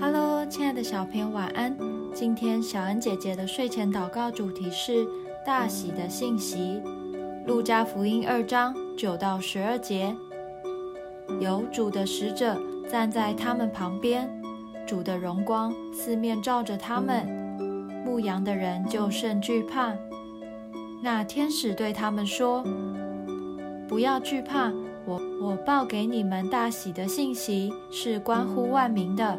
Hello，亲爱的小朋友，晚安。今天小恩姐姐的睡前祷告主题是大喜的信息。路加福音二章九到十二节，有主的使者站在他们旁边，主的荣光四面照着他们，牧羊的人就甚惧怕。那天使对他们说：“不要惧怕，我我报给你们大喜的信息是关乎万民的。”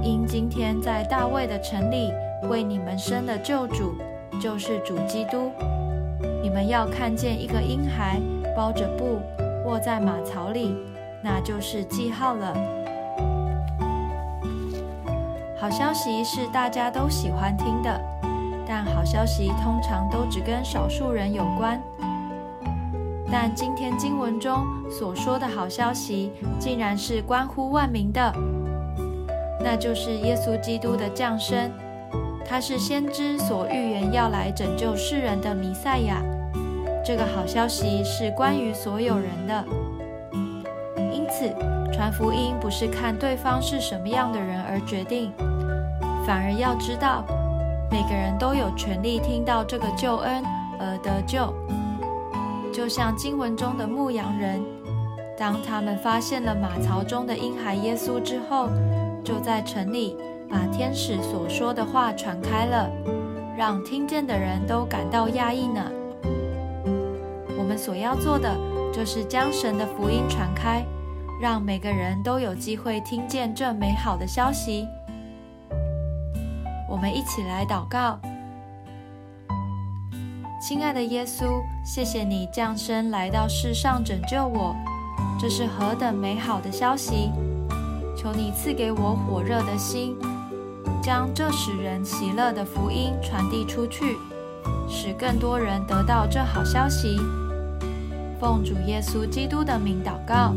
因今天在大卫的城里为你们生的救主，就是主基督。你们要看见一个婴孩包着布卧在马槽里，那就是记号了。好消息是大家都喜欢听的，但好消息通常都只跟少数人有关。但今天经文中所说的好消息，竟然是关乎万民的。那就是耶稣基督的降生，他是先知所预言要来拯救世人的弥赛亚。这个好消息是关于所有人的，因此传福音不是看对方是什么样的人而决定，反而要知道每个人都有权利听到这个救恩而得救。就像经文中的牧羊人，当他们发现了马槽中的婴孩耶稣之后。就在城里，把天使所说的话传开了，让听见的人都感到讶异呢。我们所要做的，就是将神的福音传开，让每个人都有机会听见这美好的消息。我们一起来祷告：亲爱的耶稣，谢谢你降生来到世上拯救我，这是何等美好的消息！求你赐给我火热的心，将这使人喜乐的福音传递出去，使更多人得到这好消息。奉主耶稣基督的名祷告，